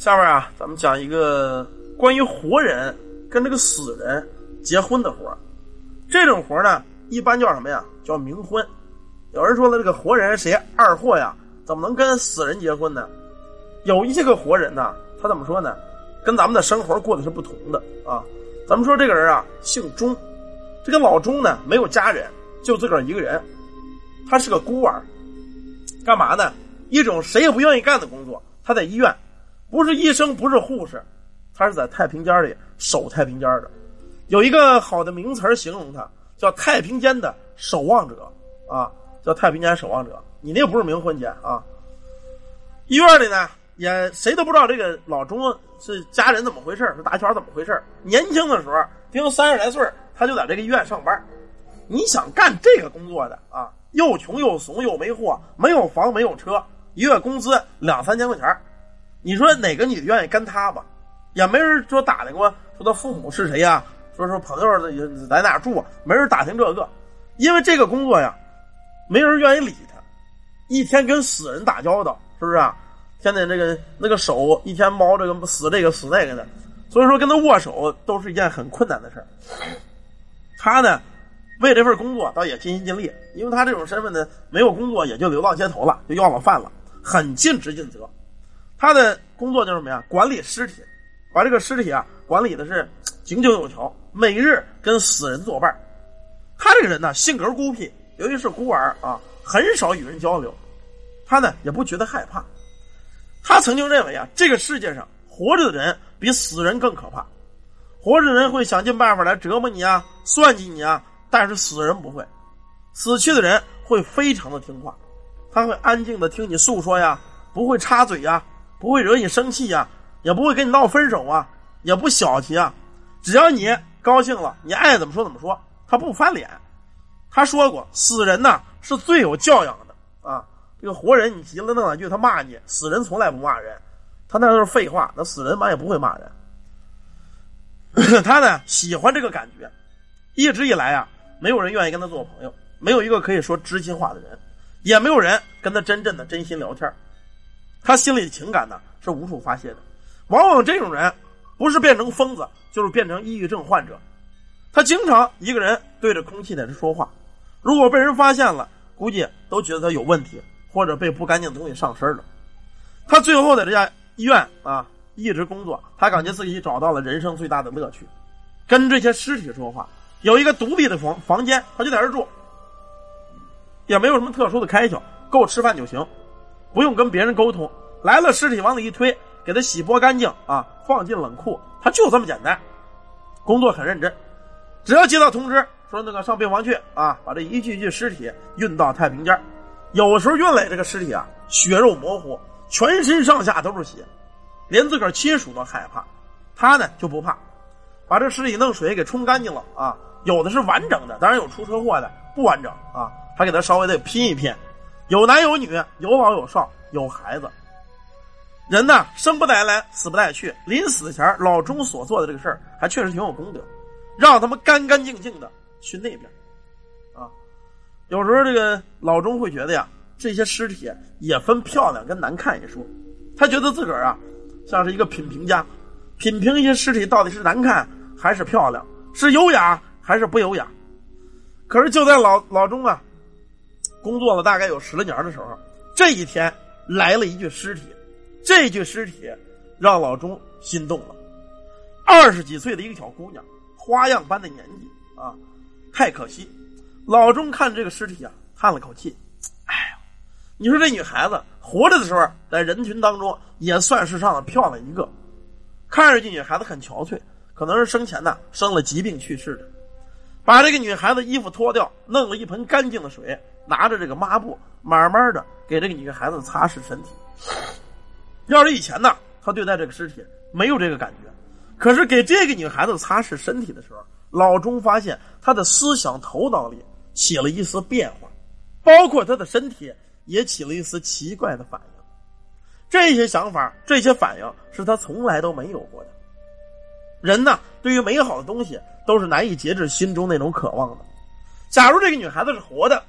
下面啊，咱们讲一个关于活人跟这个死人结婚的活儿。这种活儿呢，一般叫什么呀？叫冥婚。有人说了，这个活人谁二货呀？怎么能跟死人结婚呢？有一些个活人呢，他怎么说呢？跟咱们的生活过的是不同的啊。咱们说这个人啊，姓钟，这个老钟呢，没有家人，就自个儿一个人，他是个孤儿。干嘛呢？一种谁也不愿意干的工作，他在医院。不是医生，不是护士，他是在太平间里守太平间的。有一个好的名词形容他，叫太平间的守望者啊，叫太平间守望者。你那不是冥婚节啊。医院里呢，也谁都不知道这个老钟是家人怎么回事是大圈怎么回事年轻的时候，听三十来岁他就在这个医院上班。你想干这个工作的啊，又穷又怂又没货，没有房没有车，一月工资两三千块钱你说哪个女的愿意跟他吧？也没人说打听过，说他父母是谁呀？说说朋友在在哪住？没人打听这个，因为这个工作呀，没人愿意理他，一天跟死人打交道，是不是啊？天天这个那个手一天猫这个死这个死那个的，所以说跟他握手都是一件很困难的事他呢，为这份工作倒也尽心尽力，因为他这种身份呢，没有工作也就流浪街头了，就要了饭了，很尽职尽责。他的工作就是什么呀？管理尸体，把这个尸体啊管理的是井井有条，每日跟死人作伴。他这个人呢，性格孤僻，由于是孤儿啊，很少与人交流。他呢也不觉得害怕。他曾经认为啊，这个世界上活着的人比死人更可怕。活着的人会想尽办法来折磨你啊，算计你啊，但是死人不会。死去的人会非常的听话，他会安静的听你诉说呀，不会插嘴呀。不会惹你生气呀，也不会跟你闹分手啊，也不小气啊。只要你高兴了，你爱怎么说怎么说，他不翻脸。他说过，死人呐是最有教养的啊。这个活人你急了弄两句，他骂你；死人从来不骂人，他那都是废话。那死人嘛也不会骂人。他呢喜欢这个感觉，一直以来啊，没有人愿意跟他做朋友，没有一个可以说知心话的人，也没有人跟他真正的真心聊天。他心里的情感呢是无处发泄的，往往这种人不是变成疯子，就是变成抑郁症患者。他经常一个人对着空气在这说话，如果被人发现了，估计都觉得他有问题，或者被不干净的东西上身了。他最后在这家医院啊一直工作，他感觉自己找到了人生最大的乐趣，跟这些尸体说话，有一个独立的房房间，他就在这住，也没有什么特殊的开销，够吃饭就行。不用跟别人沟通，来了尸体往里一推，给他洗剥干净啊，放进冷库，他就这么简单。工作很认真，只要接到通知说那个上病房去啊，把这一具具尸体运到太平间。有时候运来这个尸体啊，血肉模糊，全身上下都是血，连自个儿亲属都害怕。他呢就不怕，把这尸体弄水给冲干净了啊，有的是完整的，当然有出车祸的不完整啊，还给他稍微的拼一拼。有男有女，有老有少，有孩子。人呢，生不带来，死不带去。临死前，老钟所做的这个事儿，还确实挺有功德，让他们干干净净的去那边。啊，有时候这个老钟会觉得呀，这些尸体也分漂亮跟难看一说。他觉得自个儿啊，像是一个品评家，品评一些尸体到底是难看还是漂亮，是优雅还是不优雅。可是就在老老钟啊。工作了大概有十来年的时候，这一天来了一具尸体，这具尸体让老钟心动了。二十几岁的一个小姑娘，花样般的年纪啊，太可惜。老钟看这个尸体啊，叹了口气：“哎呀，你说这女孩子活着的时候，在人群当中也算是上了漂亮一个。看着这女孩子很憔悴，可能是生前呢生了疾病去世的。把这个女孩子衣服脱掉，弄了一盆干净的水。”拿着这个抹布，慢慢的给这个女孩子擦拭身体。要是以前呢，他对待这个尸体没有这个感觉，可是给这个女孩子擦拭身体的时候，老钟发现他的思想头脑里起了一丝变化，包括他的身体也起了一丝奇怪的反应。这些想法、这些反应是他从来都没有过的。人呢，对于美好的东西都是难以节制心中那种渴望的。假如这个女孩子是活的。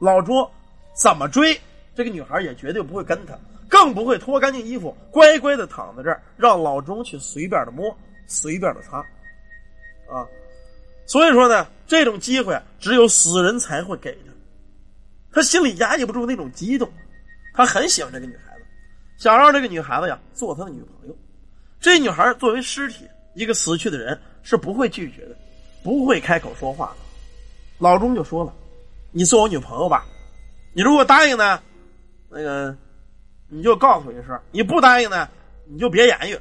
老朱怎么追这个女孩也绝对不会跟他，更不会脱干净衣服，乖乖的躺在这儿，让老钟去随便的摸，随便的擦，啊，所以说呢，这种机会只有死人才会给他。他心里压抑不住那种激动，他很喜欢这个女孩子，想让这个女孩子呀做他的女朋友。这女孩作为尸体，一个死去的人是不会拒绝的，不会开口说话的。老钟就说了：“你做我女朋友吧，你如果答应呢，那个你就告诉我一声；你不答应呢，你就别言语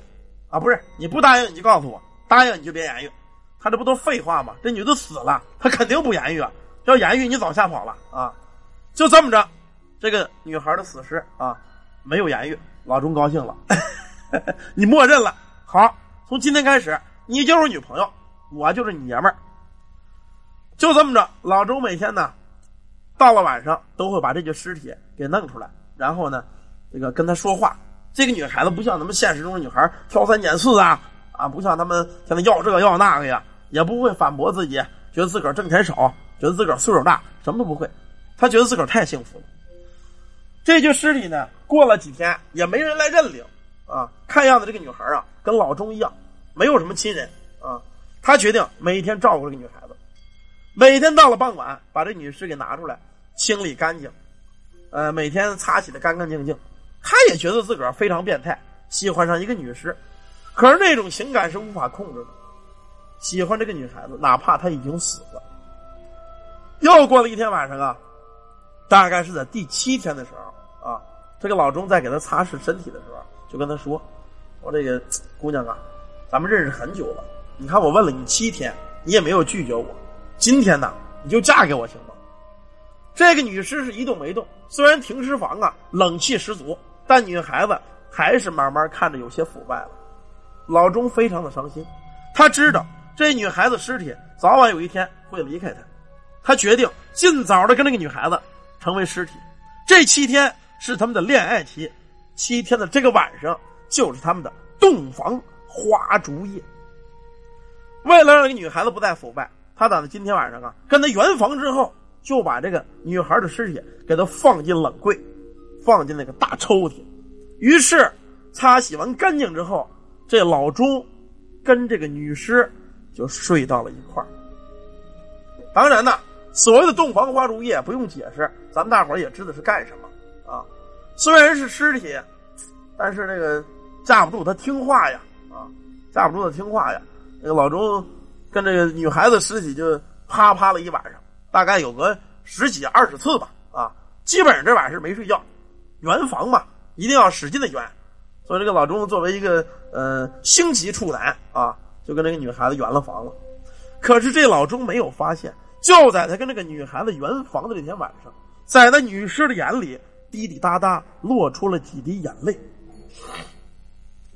啊。不是你不答应你就告诉我，答应你就别言语。他这不都废话吗？这女的死了，他肯定不言语。要言语，你早吓跑了啊。”就这么着，这个女孩的死尸啊，没有言语。老钟高兴了，你默认了。好，从今天开始，你就是女朋友，我就是你爷们儿。就这么着，老周每天呢，到了晚上都会把这具尸体给弄出来，然后呢，这个跟他说话。这个女孩子不像咱们现实中的女孩挑三拣四啊，啊，不像他们现在要这个要那个呀，也不会反驳自己，觉得自个儿挣钱少，觉得自个儿岁数大，什么都不会。他觉得自个儿太幸福了。这具尸体呢，过了几天也没人来认领啊。看样子这个女孩啊，跟老钟一样，没有什么亲人啊。他决定每天照顾这个女孩子，每天到了傍晚，把这女尸给拿出来清理干净，呃，每天擦洗的干干净净。他也觉得自个儿非常变态，喜欢上一个女尸，可是那种情感是无法控制的，喜欢这个女孩子，哪怕她已经死了。又过了一天晚上啊。大概是在第七天的时候啊，这个老钟在给他擦拭身体的时候，就跟他说：“说这个姑娘啊，咱们认识很久了，你看我问了你七天，你也没有拒绝我，今天呢，你就嫁给我行吗？”这个女尸是一动没动，虽然停尸房啊冷气十足，但女孩子还是慢慢看着有些腐败了。老钟非常的伤心，他知道这女孩子尸体早晚有一天会离开他，他决定尽早的跟这个女孩子。成为尸体，这七天是他们的恋爱期，七天的这个晚上就是他们的洞房花烛夜。为了让这个女孩子不再腐败，他打算今天晚上啊，跟她圆房之后，就把这个女孩的尸体给她放进冷柜，放进那个大抽屉。于是擦洗完干净之后，这老钟跟这个女尸就睡到了一块。当然呢。所谓的洞房花烛夜不用解释，咱们大伙也知道是干什么啊。虽然是尸体，但是这个架不住他听话呀啊，架不住他听话呀。那个老钟跟这个女孩子尸体就啪啪了一晚上，大概有个十几二十次吧啊。基本上这晚上没睡觉，圆房嘛，一定要使劲的圆。所以这个老钟作为一个呃星级处男啊，就跟这个女孩子圆了房了。可是这老钟没有发现。就在他跟那个女孩子圆房的这天晚上，在那女尸的眼里滴滴答答落出了几滴眼泪。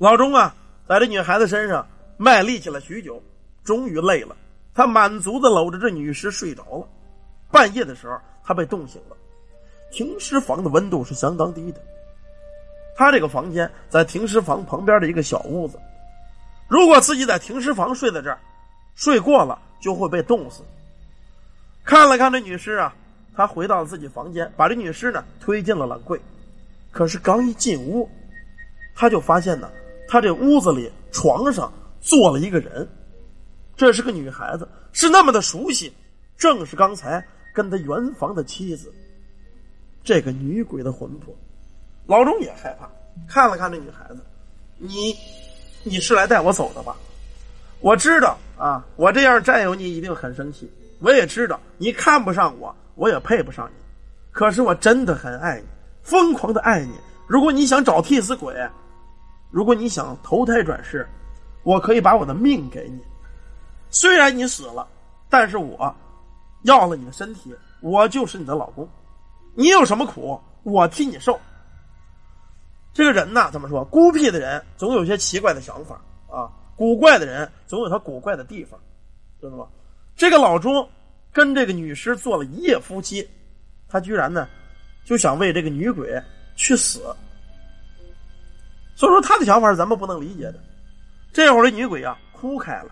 老钟啊，在这女孩子身上卖力气了许久，终于累了，他满足的搂着这女尸睡着了。半夜的时候，他被冻醒了。停尸房的温度是相当低的，他这个房间在停尸房旁边的一个小屋子，如果自己在停尸房睡在这儿，睡过了就会被冻死。看了看这女尸啊，他回到自己房间，把这女尸呢推进了冷柜。可是刚一进屋，他就发现呢，他这屋子里床上坐了一个人，这是个女孩子，是那么的熟悉，正是刚才跟他圆房的妻子。这个女鬼的魂魄，老钟也害怕，看了看这女孩子，你，你是来带我走的吧？我知道啊，我这样占有你一定很生气。我也知道你看不上我，我也配不上你，可是我真的很爱你，疯狂的爱你。如果你想找替死鬼，如果你想投胎转世，我可以把我的命给你。虽然你死了，但是我要了你的身体，我就是你的老公。你有什么苦，我替你受。这个人呢，怎么说？孤僻的人总有些奇怪的想法啊，古怪的人总有他古怪的地方，知道吗？这个老钟跟这个女尸做了一夜夫妻，他居然呢就想为这个女鬼去死，所以说他的想法是咱们不能理解的。这会儿这女鬼啊哭开了，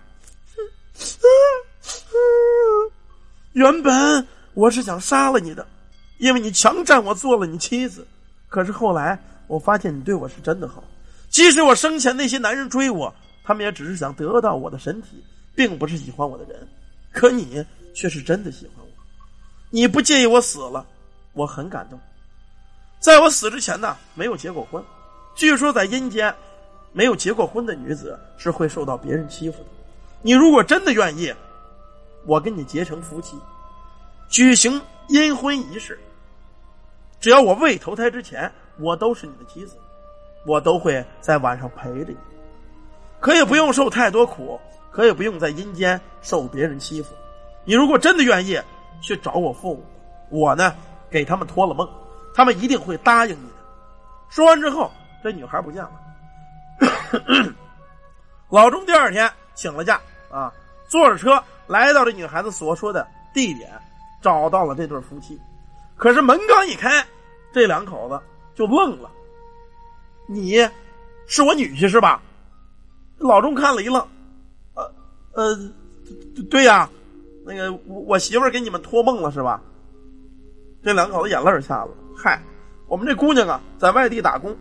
原本我是想杀了你的，因为你强占我做了你妻子，可是后来我发现你对我是真的好。即使我生前那些男人追我，他们也只是想得到我的身体，并不是喜欢我的人。可你却是真的喜欢我，你不介意我死了，我很感动。在我死之前呢，没有结过婚。据说在阴间，没有结过婚的女子是会受到别人欺负的。你如果真的愿意，我跟你结成夫妻，举行阴婚仪式。只要我未投胎之前，我都是你的妻子，我都会在晚上陪着你，可以不用受太多苦，可以不用在阴间受别人欺负。你如果真的愿意去找我父母，我呢给他们托了梦，他们一定会答应你的。说完之后，这女孩不见了。老钟第二天请了假啊，坐着车来到这女孩子所说的地点，找到了这对夫妻。可是门刚一开，这两口子就愣了。你是我女婿是吧？老钟看了一愣，呃呃，对呀，那个我我媳妇给你们托梦了是吧？这两口子眼泪下了。嗨，我们这姑娘啊，在外地打工，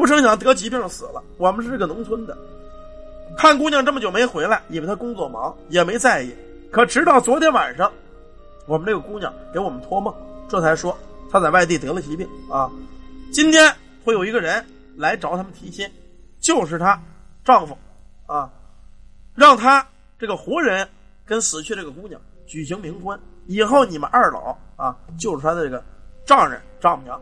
不成想得疾病死了。我们是个农村的，看姑娘这么久没回来，以为她工作忙，也没在意。可直到昨天晚上，我们这个姑娘给我们托梦。这才说她在外地得了疾病啊，今天会有一个人来找他们提亲，就是她丈夫啊，让他这个活人跟死去这个姑娘举行冥婚，以后你们二老啊就是她的这个丈人丈母娘。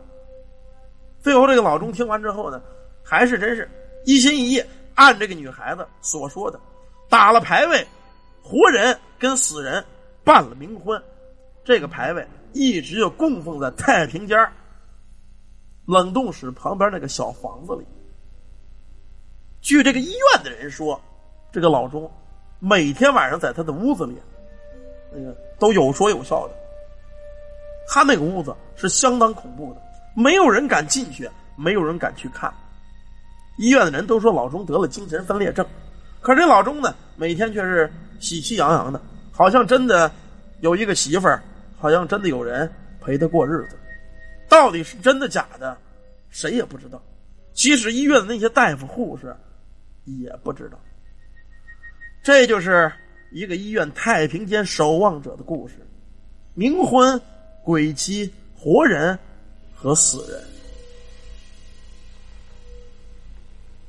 最后这个老钟听完之后呢，还是真是一心一意按这个女孩子所说的打了牌位，活人跟死人办了冥婚，这个牌位。一直就供奉在太平间冷冻室旁边那个小房子里。据这个医院的人说，这个老钟每天晚上在他的屋子里，那个都有说有笑的。他那个屋子是相当恐怖的，没有人敢进去，没有人敢去看。医院的人都说老钟得了精神分裂症，可这老钟呢，每天却是喜气洋洋的，好像真的有一个媳妇儿。好像真的有人陪他过日子，到底是真的假的，谁也不知道。即使医院的那些大夫护士也不知道。这就是一个医院太平间守望者的故事：冥婚、鬼妻、活人和死人。